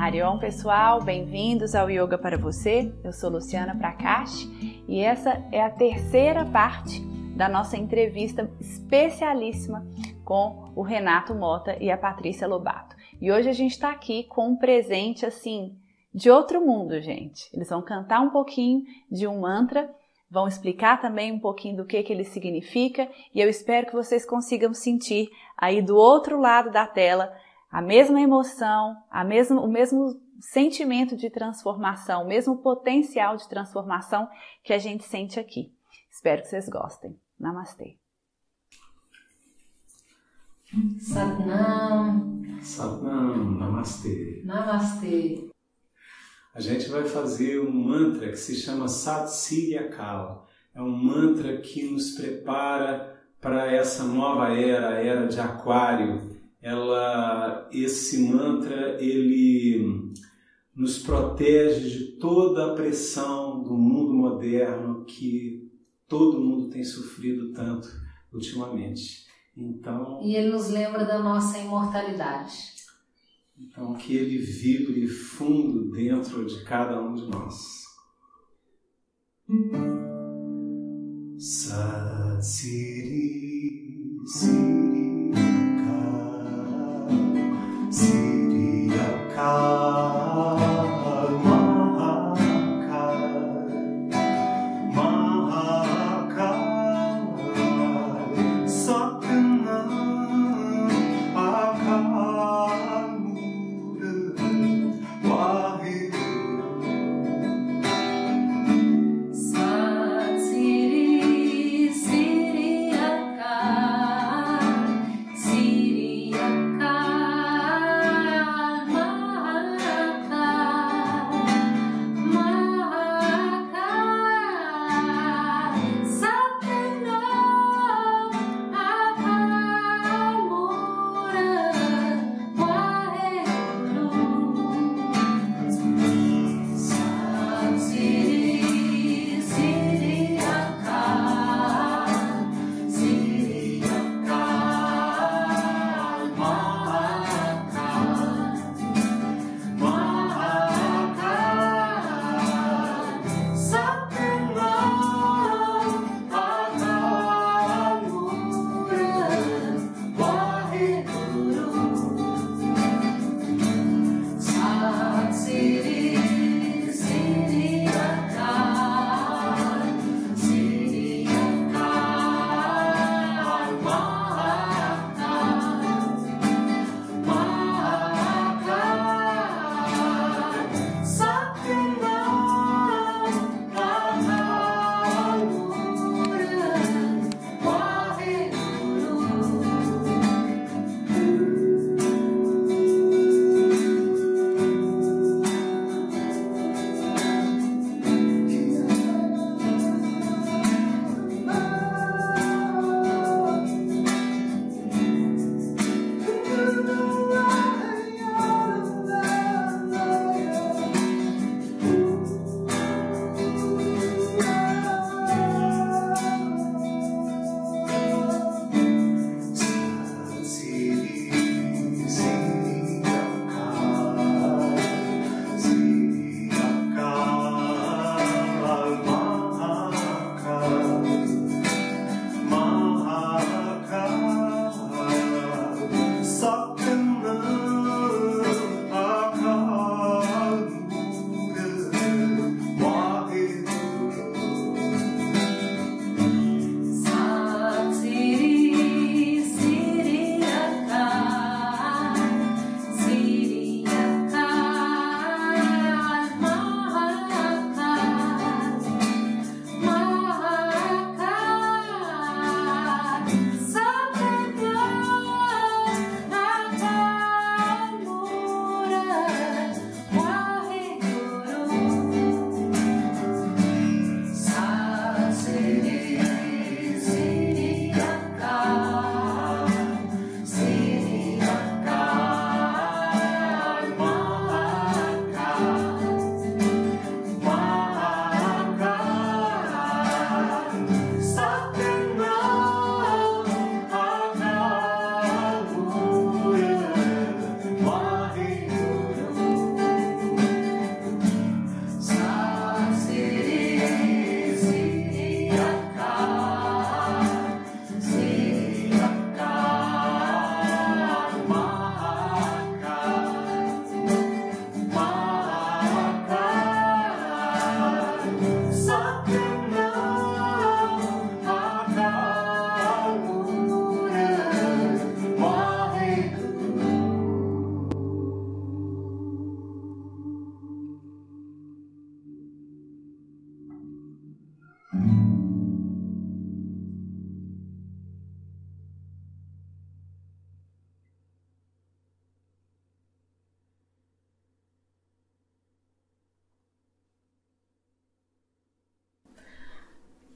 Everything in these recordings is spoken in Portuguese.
Harion, pessoal, bem-vindos ao Yoga para você. Eu sou Luciana Prakash e essa é a terceira parte da nossa entrevista especialíssima com o Renato Mota e a Patrícia Lobato. E hoje a gente está aqui com um presente assim de outro mundo, gente. Eles vão cantar um pouquinho de um mantra, vão explicar também um pouquinho do que, que ele significa e eu espero que vocês consigam sentir aí do outro lado da tela a mesma emoção, a mesma, o mesmo sentimento de transformação, o mesmo potencial de transformação que a gente sente aqui. Espero que vocês gostem. Namastê. Satnam. Satnam, Namastê. Namastê. A gente vai fazer um mantra que se chama Satsiyakala. É um mantra que nos prepara para essa nova era, a era de Aquário. Ela, esse mantra, ele nos protege de toda a pressão do mundo moderno que todo mundo tem sofrido tanto ultimamente. Então, e ele nos lembra da nossa imortalidade. Então, que ele vibre fundo dentro de cada um de nós. Satsiri,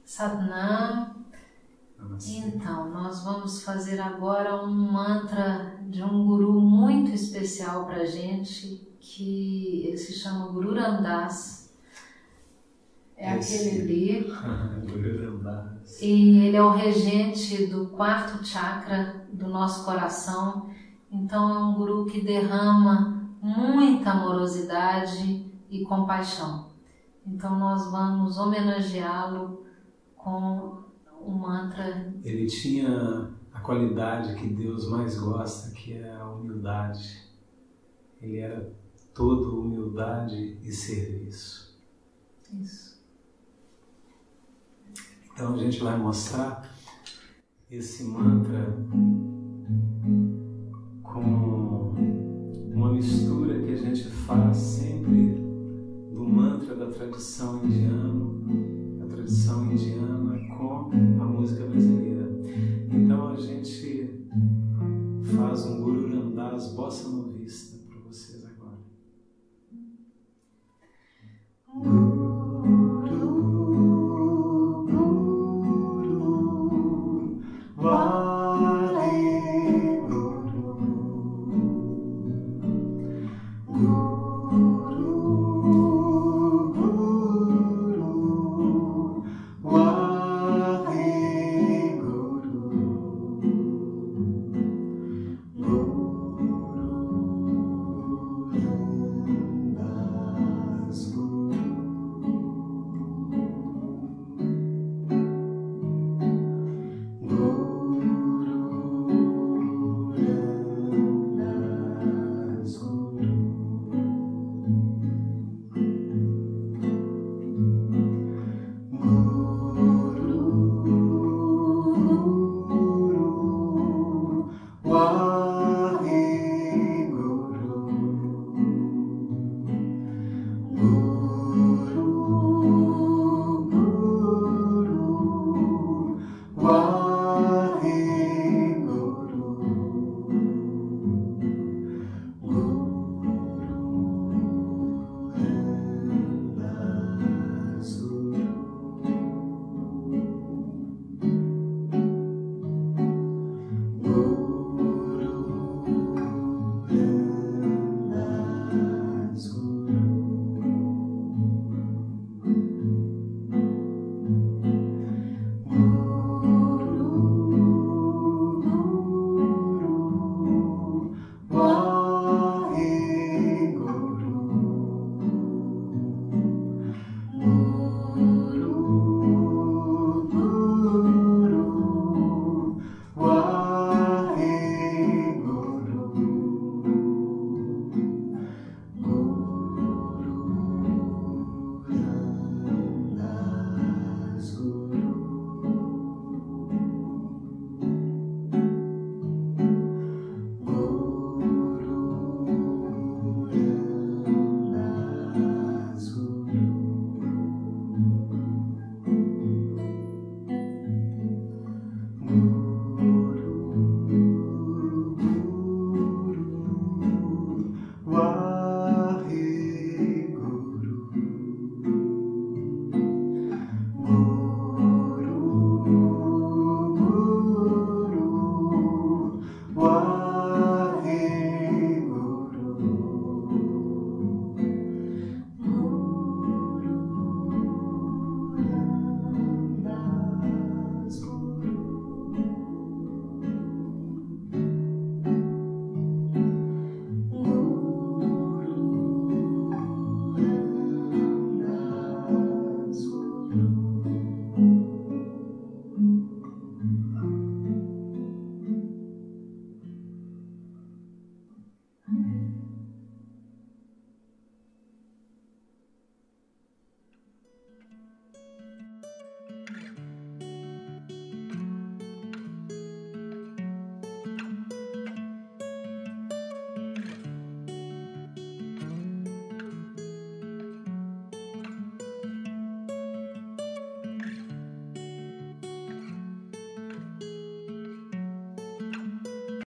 Satnam. Então, nós vamos fazer agora um mantra de um guru muito especial para gente, que ele se chama Guru Ramdas. É Esse. aquele ali. E ele é o regente do quarto chakra do nosso coração. Então, é um guru que derrama muita amorosidade e compaixão. Então, nós vamos homenageá-lo com o mantra. Ele tinha a qualidade que Deus mais gosta, que é a humildade. Ele era todo humildade e serviço. Isso. Então a gente vai mostrar esse mantra